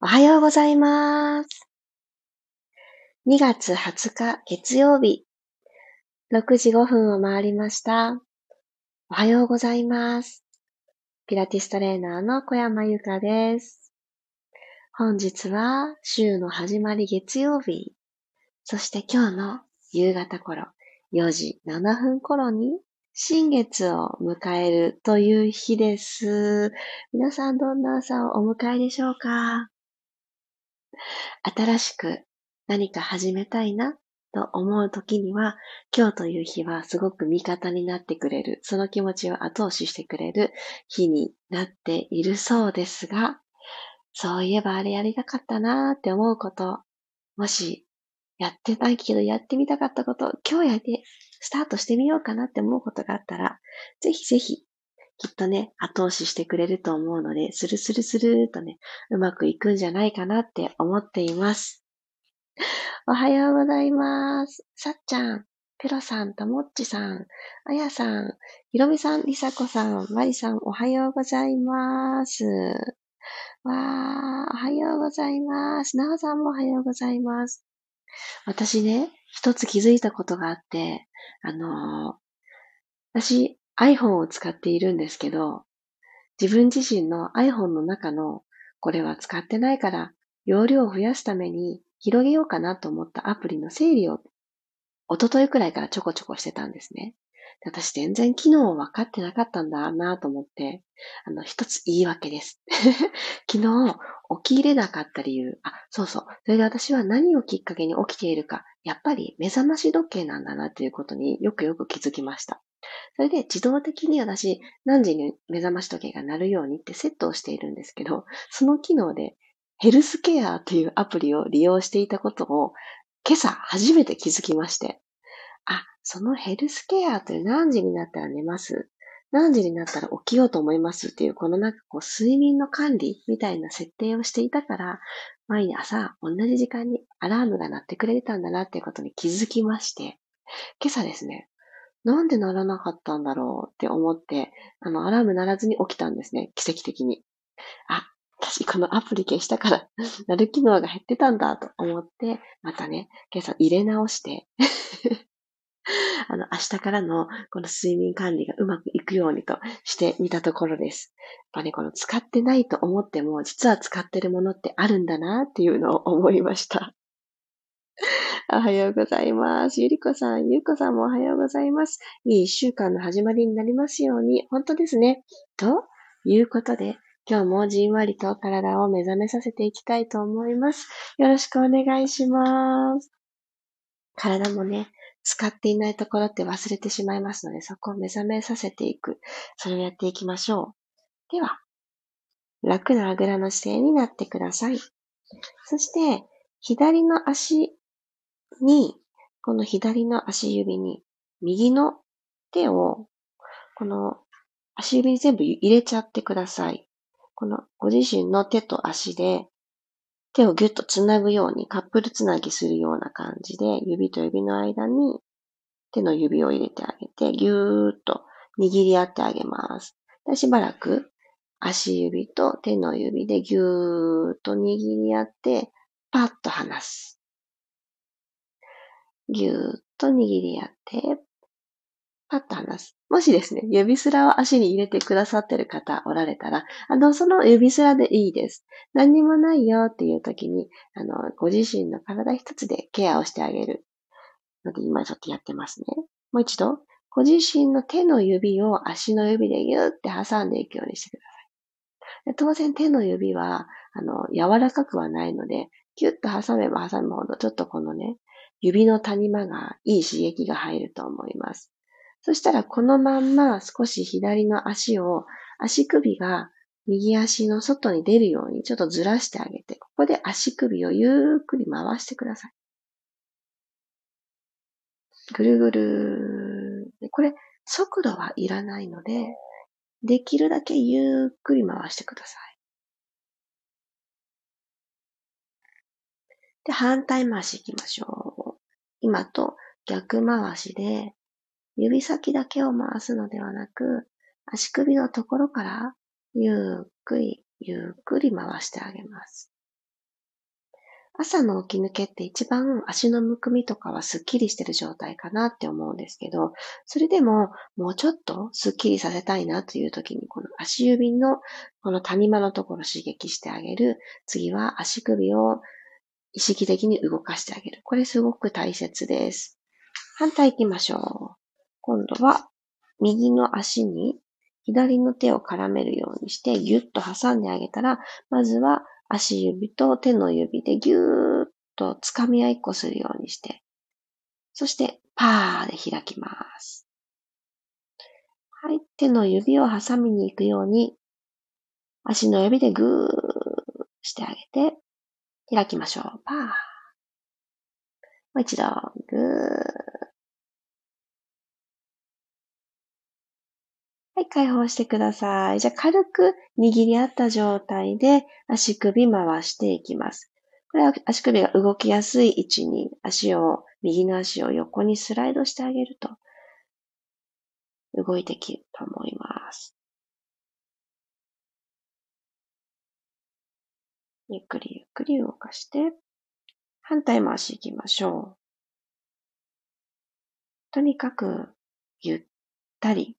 おはようございます。2月20日月曜日、6時5分を回りました。おはようございます。ピラティストレーナーの小山由かです。本日は週の始まり月曜日、そして今日の夕方頃、4時7分頃に新月を迎えるという日です。皆さんどんな朝をお迎えでしょうか？新しく何か始めたいなと思う時には、今日という日はすごく味方になってくれる、その気持ちを後押ししてくれる日になっているそうですが、そういえばあれやりたかったなーって思うこと、もしやってないけどやってみたかったこと、今日やってスタートしてみようかなって思うことがあったら、ぜひぜひきっとね、後押ししてくれると思うので、スルスルスルーとね、うまくいくんじゃないかなって思っています。おはようございます。さっちゃん、ペロさん、ともっちさん、あやさん、ひろみさん、りさこさん、まりさん、おはようございます。わー、おはようございます。なおさんもおはようございます。私ね、一つ気づいたことがあって、あのー、私、iPhone を使っているんですけど、自分自身の iPhone の中のこれは使ってないから容量を増やすために広げようかなと思ったアプリの整理を一昨日くらいからちょこちょこしてたんですね。私全然機能を分かってなかったんだなと思って、あの、一つ言い訳です。昨日起き入れなかった理由、あ、そうそう。それで私は何をきっかけに起きているか、やっぱり目覚まし時計なんだなということによくよく気づきました。それで自動的に私、何時に目覚まし時計が鳴るようにってセットをしているんですけど、その機能でヘルスケアっていうアプリを利用していたことを今朝初めて気づきまして、あ、そのヘルスケアって何時になったら寝ます？何時になったら起きようと思いますっていう、このなんかこう睡眠の管理みたいな設定をしていたから、毎朝同じ時間にアラームが鳴ってくれてたんだなっていうことに気づきまして、今朝ですね、なんで鳴らなかったんだろうって思って、あの、アラーム鳴らずに起きたんですね。奇跡的に。あ、私このアプリ消したから 鳴る機能が減ってたんだと思って、またね、今朝入れ直して あの、明日からのこの睡眠管理がうまくいくようにとしてみたところです。やっぱね、この使ってないと思っても、実は使ってるものってあるんだなっていうのを思いました。おはようございます。ゆりこさん、ゆうこさんもおはようございます。いい一週間の始まりになりますように、本当ですね。ということで、今日もじんわりと体を目覚めさせていきたいと思います。よろしくお願いします。体もね、使っていないところって忘れてしまいますので、そこを目覚めさせていく。それをやっていきましょう。では、楽なあぐらの姿勢になってください。そして、左の足に、この左の足指に、右の手を、この足指に全部入れちゃってください。このご自身の手と足で、手をぎゅっとつなぐように、カップルつなぎするような感じで、指と指の間に手の指を入れてあげて、ぎゅーっと握り合ってあげます。でしばらく足指と手の指でぎゅーっと握り合って、パッと離す。ぎゅーっと握り合って、パッと離す。もしですね、指すらを足に入れてくださってる方おられたら、あの、その指すらでいいです。何にもないよっていう時に、あの、ご自身の体一つでケアをしてあげる。ので、今ちょっとやってますね。もう一度、ご自身の手の指を足の指でギューって挟んでいくようにしてください。当然手の指は、あの、柔らかくはないので、ギュッと挟めば挟むほど、ちょっとこのね、指の谷間がいい刺激が入ると思います。そしたらこのまんま少し左の足を、足首が右足の外に出るようにちょっとずらしてあげて、ここで足首をゆっくり回してください。ぐるぐる。これ、速度はいらないので、できるだけゆっくり回してください。で、反対回し行きましょう。今と逆回しで、指先だけを回すのではなく、足首のところからゆっくり、ゆっくり回してあげます。朝の起き抜けって一番足のむくみとかはスッキリしてる状態かなって思うんですけど、それでももうちょっとスッキリさせたいなという時に、この足指のこの谷間のところ刺激してあげる。次は足首を意識的に動かしてあげる。これすごく大切です。反対行きましょう。今度は右の足に左の手を絡めるようにしてギュッと挟んであげたら、まずは足指と手の指でぎゅーっと掴み合いっこするようにして、そしてパーで開きます。はい。手の指を挟みに行くように、足の指でぐーしてあげて、開きましょう。パー。もう一度、ぐー。はい、解放してください。じゃあ軽く握り合った状態で足首回していきます。これは足首が動きやすい位置に足を、右の足を横にスライドしてあげると動いてきると思います。ゆっくりゆっくり動かして、反対回し行きましょう。とにかくゆったり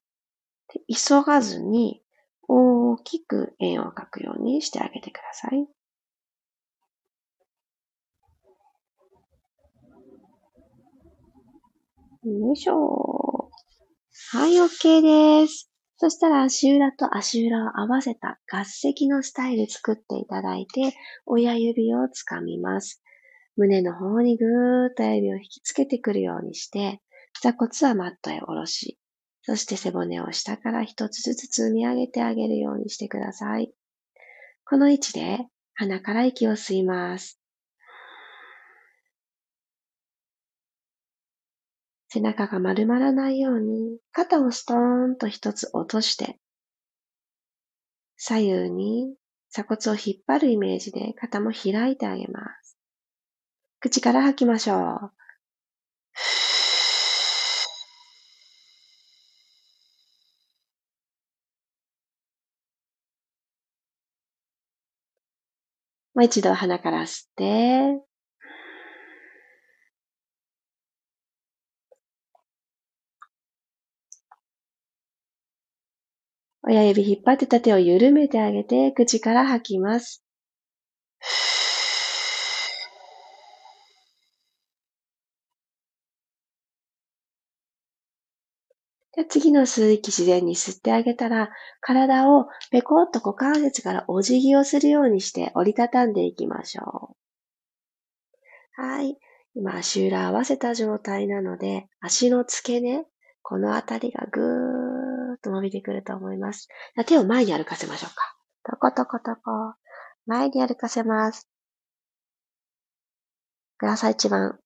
急がずに大きく円を描くようにしてあげてください。よいしょ。はい、OK です。そしたら足裏と足裏を合わせた合石のスタイル作っていただいて、親指をつかみます。胸の方にぐーっと指を引きつけてくるようにして、座骨はマットへ下ろし、そして背骨を下から一つずつ積み上げてあげるようにしてください。この位置で鼻から息を吸います。背中が丸まらないように肩をストーンと一つ落として左右に鎖骨を引っ張るイメージで肩も開いてあげます。口から吐きましょう。もう一度鼻から吸って、親指引っ張ってた手を緩めてあげて、口から吐きます。で次の吸う息自然に吸ってあげたら、体をペコッと股関節からお辞儀をするようにして折りたたんでいきましょう。はい。今、足裏合わせた状態なので、足の付け根、このあたりがぐーっと伸びてくると思います。手を前に歩かせましょうか。トコトコトコ。前に歩かせます。これ朝一番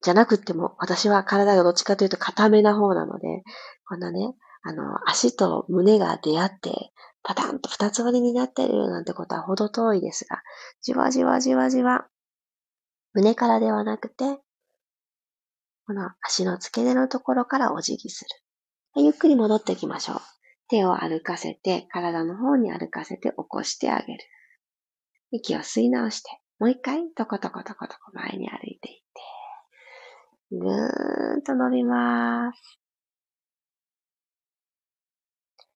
じゃなくても、私は体がどっちかというと硬めな方なので、こんなね、あの、足と胸が出会って、パタンと二つ折りになってるなんてことはほど遠いですが、じわじわじわじわ、胸からではなくて、この足の付け根のところからお辞儀する。ゆっくり戻っていきましょう。手を歩かせて、体の方に歩かせて起こしてあげる。息を吸い直して、もう一回、トコトコトコトコ前に歩いていって、ぐーんと伸びます。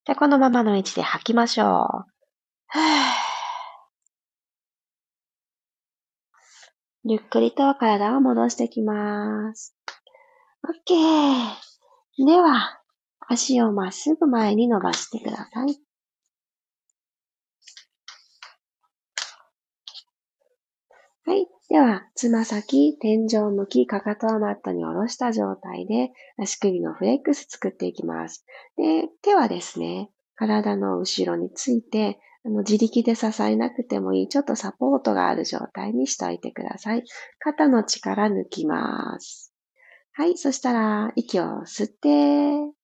じゃ、このままの位置で吐きましょう。ゆっくりと体を戻してきます。OK。では、足をまっすぐ前に伸ばしてください。はい。では、つま先、天井向き、かかとをマットに下ろした状態で、足首のフレックス作っていきます。で、手はですね、体の後ろについて、あの自力で支えなくてもいい、ちょっとサポートがある状態にしておいてください。肩の力抜きます。はい、そしたら、息を吸って、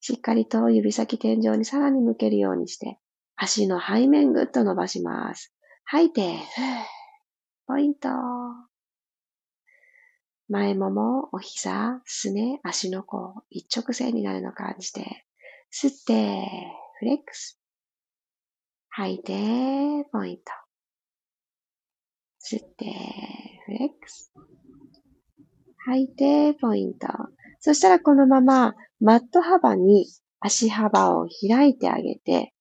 しっかりと指先天井にさらに向けるようにして、足の背面ぐっと伸ばします。吐いて、ポイント。前もも、お膝、すね、足の甲、一直線になるの感じて、吸って、フレックス。吐いて、ポイント。吸って、フレックス。吐いて、ポイント。そしたらこのまま、マット幅に足幅を開いてあげて、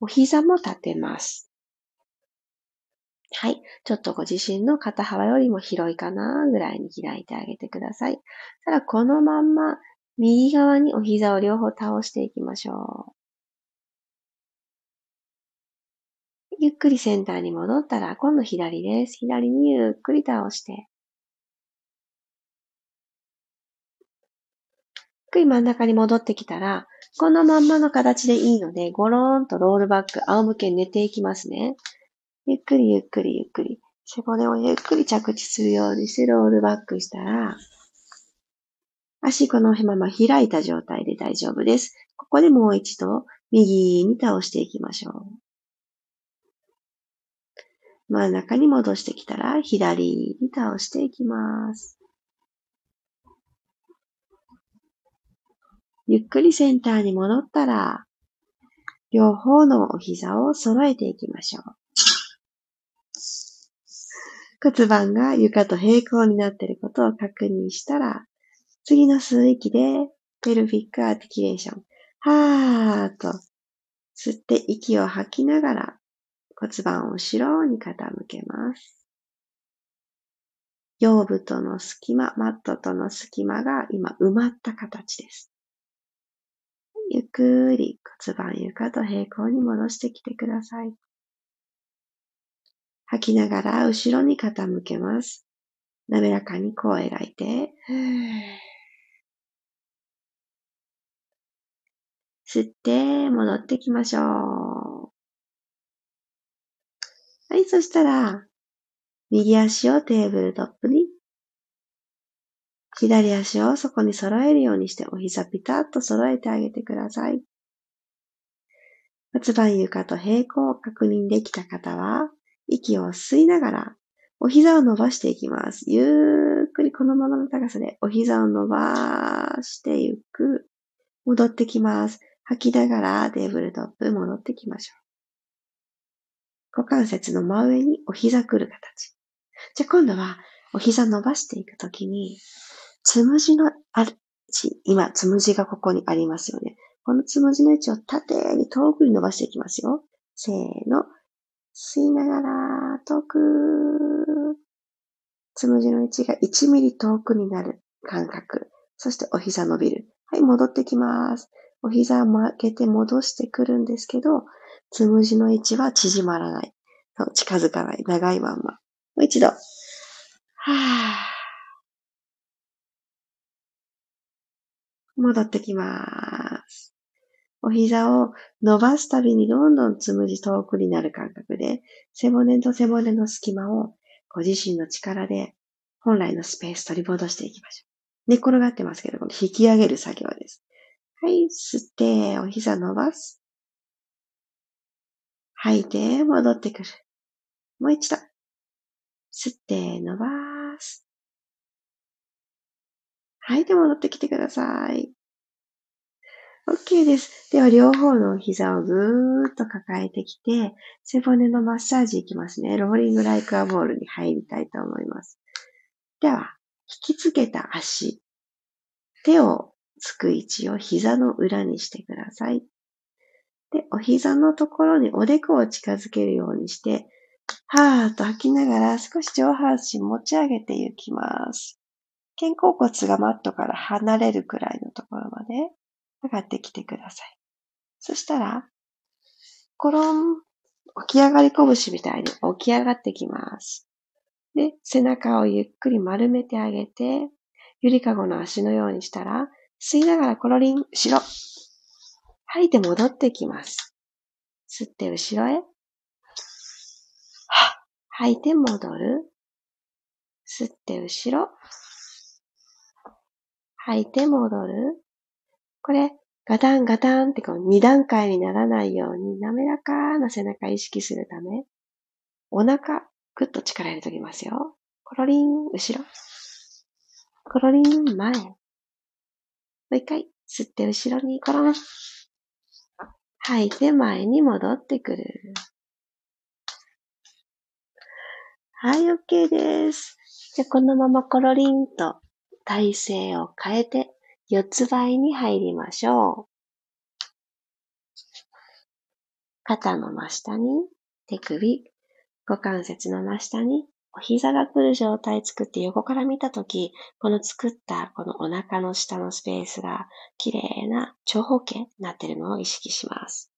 お膝も立てます。はい。ちょっとご自身の肩幅よりも広いかなぐらいに開いてあげてください。ただこのまんま右側にお膝を両方倒していきましょう。ゆっくりセンターに戻ったら今度左です。左にゆっくり倒して。くり真ん中に戻ってきたら、このまんまの形でいいので、ゴローンとロールバック、仰向けに寝ていきますね。ゆっくりゆっくりゆっくり。背骨をゆっくり着地するようにしてロールバックしたら、足このまま開いた状態で大丈夫です。ここでもう一度右に倒していきましょう。真ん中に戻してきたら左に倒していきます。ゆっくりセンターに戻ったら、両方のお膝を揃えていきましょう。骨盤が床と平行になっていることを確認したら、次の吸う息で、ペルフィックアーティキュレーション。はーっと、吸って息を吐きながら、骨盤を後ろに傾けます。腰部との隙間、マットとの隙間が今埋まった形です。ゆっくり骨盤床と平行に戻してきてください。吐きながら後ろに傾けます。滑らかにこう描いて、吸って戻ってきましょう。はい、そしたら、右足をテーブルトップに、左足をそこに揃えるようにしてお膝ピタッと揃えてあげてください。骨盤床と平行を確認できた方は、息を吸いながら、お膝を伸ばしていきます。ゆっくりこのままの高さでお膝を伸ばしていく。戻ってきます。吐きながらテーブルトップ戻ってきましょう。股関節の真上にお膝くる形。じゃあ今度はお膝伸ばしていくときに、つむじのある位、今、つむじがここにありますよね。このつむじの位置を縦に遠くに伸ばしていきますよ。せーの。吸いながら遠く、つむじの位置が1ミリ遠くになる感覚。そしてお膝伸びる。はい、戻ってきます。お膝を曲げて戻してくるんですけど、つむじの位置は縮まらない。近づかない。長いまんま。もう一度。はぁ。戻ってきます。お膝を伸ばすたびにどんどんつむじ遠くになる感覚で、背骨と背骨の隙間をご自身の力で本来のスペース取り戻していきましょう。寝転がってますけど、この引き上げる作業です。はい、吸って、お膝伸ばす。吐いて、戻ってくる。もう一度。吸って、伸ばす。吐いて戻ってきてください。OK です。では、両方の膝をぐーっと抱えてきて、背骨のマッサージいきますね。ローリングライクアボールに入りたいと思います。では、引きつけた足、手をつく位置を膝の裏にしてください。で、お膝のところにおでこを近づけるようにして、はーっと吐きながら少し上半身持ち上げていきます。肩甲骨がマットから離れるくらいのところまで上がってきてください。そしたら、コロン、起き上がり拳みたいに起き上がってきます。で、背中をゆっくり丸めてあげて、ゆりかごの足のようにしたら、吸いながらコロリン、後ろ。吐いて戻ってきます。吸って後ろへ。吐いて戻る。吸って後ろ。吐いて戻る。これ、ガタンガタンってこう二段階にならないように滑らかな背中意識するため、お腹、ぐっと力入れときますよ。コロリン、後ろ。コロリン、前。もう一回、吸って後ろにコロン。吐いて前に戻ってくる。はい、OK です。じゃ、このままコロリンと体勢を変えて、四つ倍に入りましょう。肩の真下に手首、股関節の真下にお膝が来る状態作って横から見たとき、この作ったこのお腹の下のスペースが綺麗な長方形になっているのを意識します。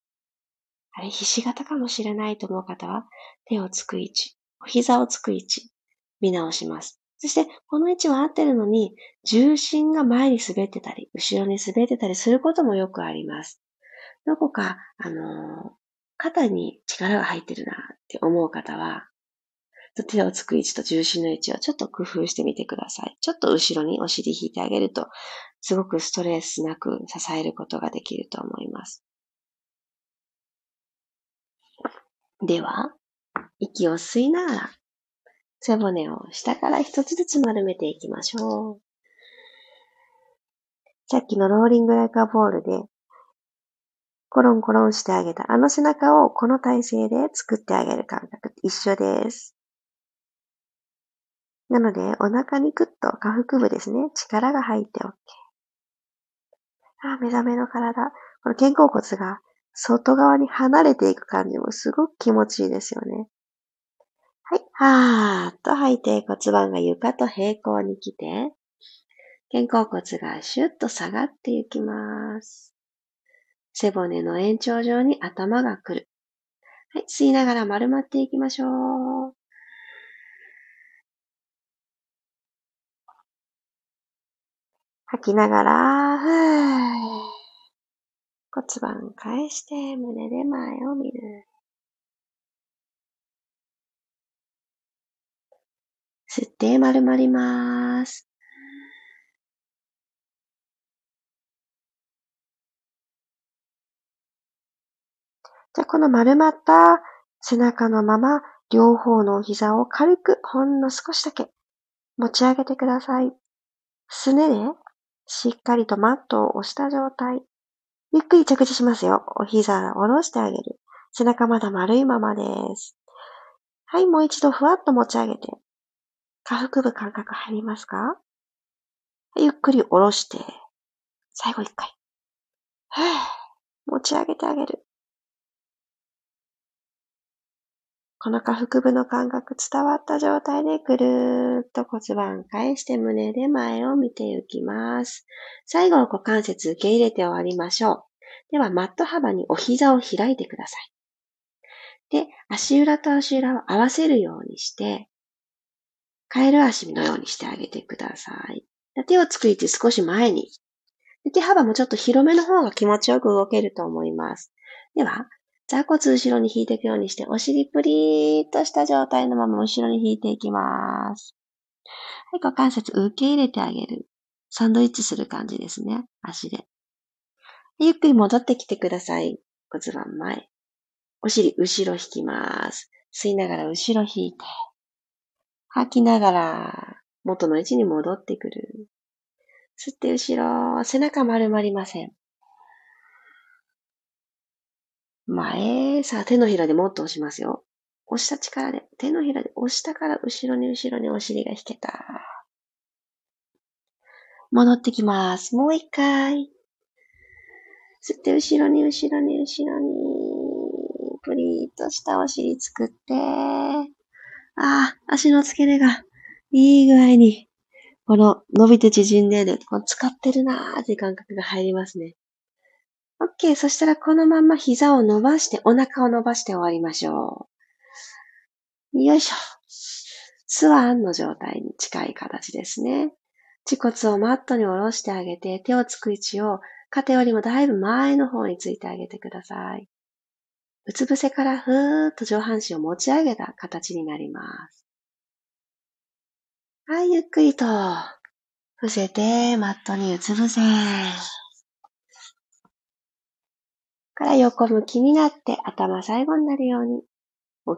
あれ、ひし形かもしれないと思う方は、手をつく位置、お膝をつく位置、見直します。そして、この位置は合ってるのに、重心が前に滑ってたり、後ろに滑ってたりすることもよくあります。どこか、あのー肩に力が入ってるなって思う方は、手をつく位置と重心の位置をちょっと工夫してみてください。ちょっと後ろにお尻引いてあげると、すごくストレスなく支えることができると思います。では、息を吸いながら、背骨を下から一つずつ丸めていきましょう。さっきのローリングライカーボールでコロンコロンしてあげたあの背中をこの体勢で作ってあげる感覚一緒です。なので、お腹にグッと下腹部ですね、力が入って OK。あ、目覚めの体。この肩甲骨が外側に離れていく感じもすごく気持ちいいですよね。はい。はーっと吐いて骨盤が床と平行に来て、肩甲骨がシュッと下がっていきます。背骨の延長上に頭が来る。はい、吸いながら丸まっていきましょう。吐きながら、ふー骨盤返して胸で前を見る。吸って丸まります。じゃこの丸まった背中のまま両方のお膝を軽くほんの少しだけ持ち上げてください。すねでしっかりとマットを押した状態。ゆっくり着地しますよ。お膝を下ろしてあげる。背中まだ丸いままです。はい、もう一度ふわっと持ち上げて。下腹部感覚入りますか？ゆっくり下ろして、最後一回。持ち上げてあげる。この下腹部の感覚伝わった状態でぐるーっと骨盤返して胸で前を見ていきます。最後、股関節受け入れて終わりましょう。では、マット幅にお膝を開いてください。で、足裏と足裏を合わせるようにして、カエル足のようにしてあげてください。手をつく位置少し前に。手幅もちょっと広めの方が気持ちよく動けると思います。では、座骨後ろに引いていくようにして、お尻プリーっとした状態のまま後ろに引いていきます。はい、股関節受け入れてあげる。サンドイッチする感じですね。足で。ゆっくり戻ってきてください。骨盤前。お尻後ろ引きます。吸いながら後ろ引いて。吐きながら元の位置に戻ってくる。吸って後ろ、背中丸まりません。前、さあ手のひらでもっと押しますよ。押した力で、手のひらで押したから後ろに後ろにお尻が引けた。戻ってきます。もう一回。吸って後ろに後ろに後ろに、プリーとしたお尻作って、ああ、足の付け根がいい具合に、この伸びて縮んでる、この使ってるなーって感覚が入りますね。OK。そしたらこのまま膝を伸ばして、お腹を伸ばして終わりましょう。よいしょ。スワンの状態に近い形ですね。恥骨をマットに下ろしてあげて、手をつく位置を肩よりもだいぶ前の方についてあげてください。うつ伏せからふーっと上半身を持ち上げた形になります。はい、ゆっくりと伏せて、マットにうつ伏せ。から横向きになって頭最後になるように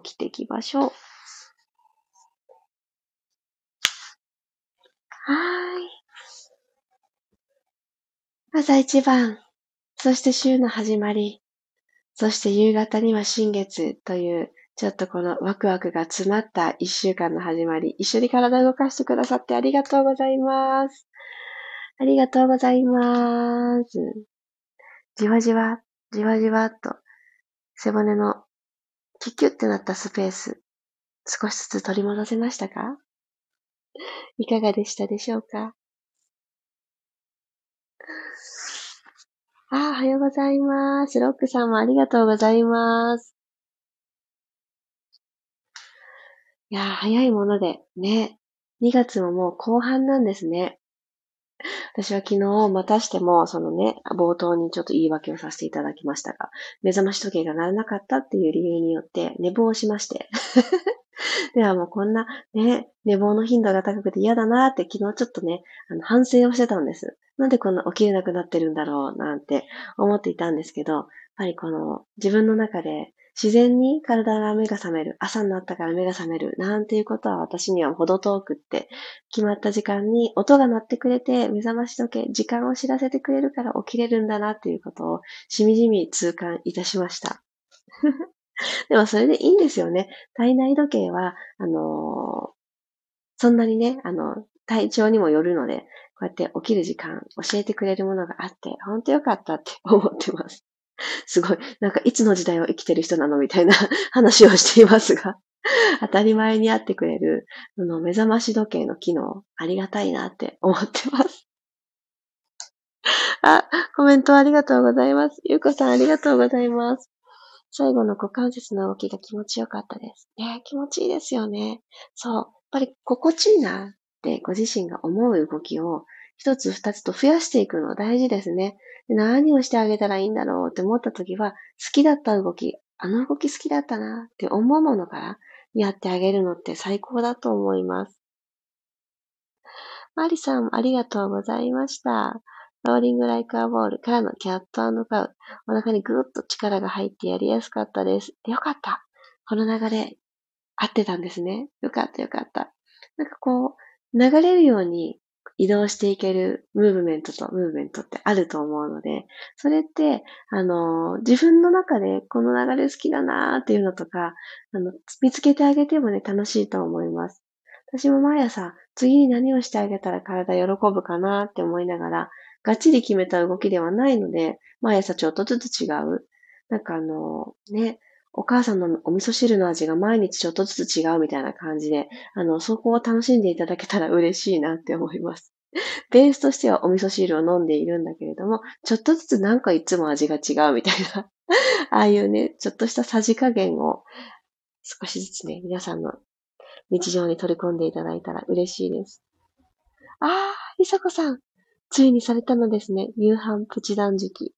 起きていきましょう。はい。朝一番、そして週の始まり、そして夕方には新月というちょっとこのワクワクが詰まった一週間の始まり、一緒に体を動かしてくださってありがとうございます。ありがとうございます。じわじわ、じわじわっと、背骨のキュキュってなったスペース、少しずつ取り戻せましたか？いかがでしたでしょうか？あ、おはようございます。ロックさんもありがとうございます。いや、早いもので、ね。2月ももう後半なんですね。私は昨日またしても、そのね、冒頭にちょっと言い訳をさせていただきましたが、目覚まし時計が鳴らなかったっていう理由によって寝坊しまして。ではもうこんなね、寝坊の頻度が高くて嫌だなって昨日ちょっとね、あの反省をしてたんです。なんでこんな起きれなくなってるんだろうなんて思っていたんですけど、やっぱりこの自分の中で自然に体が目が覚める、朝になったから目が覚める、なんていうことは私には程遠くって、決まった時間に音が鳴ってくれて、目覚まし時計、時間を知らせてくれるから起きれるんだなっていうことをしみじみ痛感いたしました。でもそれでいいんですよね。体内時計は、あのー、そんなにね、あの、体調にもよるので、こうやって起きる時間教えてくれるものがあって、本当よかったって思ってます。すごい、なんかいつの時代を生きてる人なのみたいな 話をしていますが、当たり前にあってくれる、その目覚まし時計の機能、ありがたいなって思ってます。あ、コメントありがとうございます。ゆうこさんありがとうございます。最後の股関節の動きが気持ちよかったです。ね、気持ちいいですよね。そう。やっぱり心地いいなってご自身が思う動きを一つ二つと増やしていくの大事ですね。何をしてあげたらいいんだろうって思った時は、好きだった動き、あの動き好きだったなって思うものからやってあげるのって最高だと思います。マリさん、ありがとうございました。ローリングライカーボールからのキャットカウ。お腹にぐーっと力が入ってやりやすかったです。よかった。この流れ、合ってたんですね。よかったよかった。なんかこう、流れるように移動していけるムーブメントとムーブメントってあると思うので、それって、あの、自分の中でこの流れ好きだなーっていうのとか、あの、見つけてあげてもね、楽しいと思います。私も毎朝、次に何をしてあげたら体喜ぶかなって思いながら、がっちり決めた動きではないので、毎朝ちょっとずつ違う。なんかあの、ね、お母さんのお味噌汁の味が毎日ちょっとずつ違うみたいな感じで、あの、そこを楽しんでいただけたら嬉しいなって思います。ベースとしてはお味噌汁を飲んでいるんだけれども、ちょっとずつなんかいつも味が違うみたいな、ああいうね、ちょっとしたさじ加減を少しずつね、皆さんの日常に取り込んでいただいたら嬉しいです。あー、りさこさん、ついにされたのですね。夕飯プチ断食。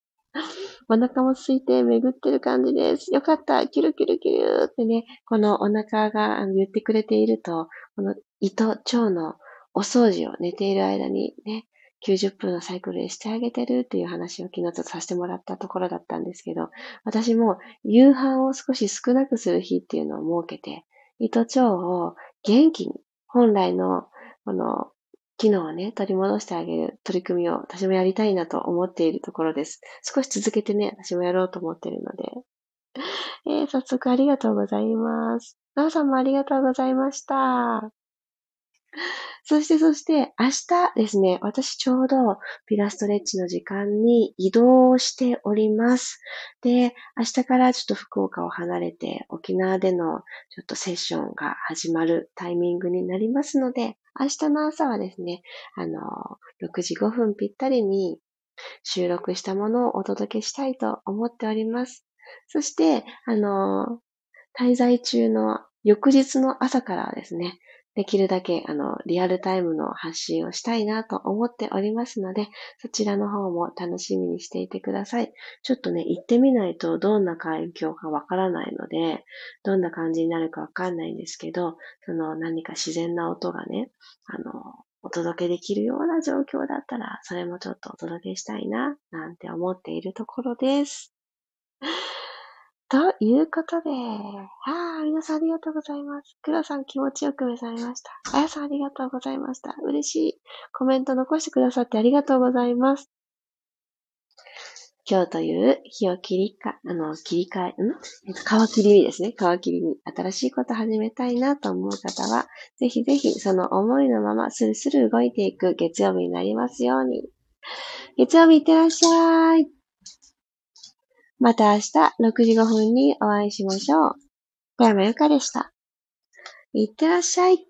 お腹も空いて巡ってる感じです。よかった。キュルキュルキュルってね、このお腹が言ってくれていると、この胃と腸のお掃除を寝ている間にね、90分のサイクルでしてあげてるっていう話を昨日ちょっとさせてもらったところだったんですけど、私も夕飯を少し少なくする日っていうのを設けて、胃と腸を元気に、本来のこの機能をね、取り戻してあげる取り組みを私もやりたいなと思っているところです。少し続けてね、私もやろうと思っているので。えー、早速ありがとうございます。なおさんもありがとうございました。そして、そして、明日ですね、私ちょうどピラストレッチの時間に移動しております。で、明日からちょっと福岡を離れて沖縄でのちょっとセッションが始まるタイミングになりますので、明日の朝はですね、あの、6時5分ぴったりに収録したものをお届けしたいと思っております。そして、あの、滞在中の翌日の朝からはですね、できるだけ、あの、リアルタイムの発信をしたいなと思っておりますので、そちらの方も楽しみにしていてください。ちょっとね、行ってみないとどんな環境かわからないので、どんな感じになるかわかんないんですけど、その何か自然な音がね、あの、お届けできるような状況だったら、それもちょっとお届けしたいな、なんて思っているところです。ということで、ああ、皆さんありがとうございます。黒さん気持ちよく目覚めました。あやさんありがとうございました。嬉しい。コメント残してくださってありがとうございます。今日という日を切りか、あの、切り替え、ん？えっと、皮切りにですね、皮切りに新しいこと始めたいなと思う方は、ぜひぜひその思いのままスルスル動いていく月曜日になりますように。月曜日いってらっしゃい。また明日6時5分にお会いしましょう。小山由かでした。いってらっしゃい。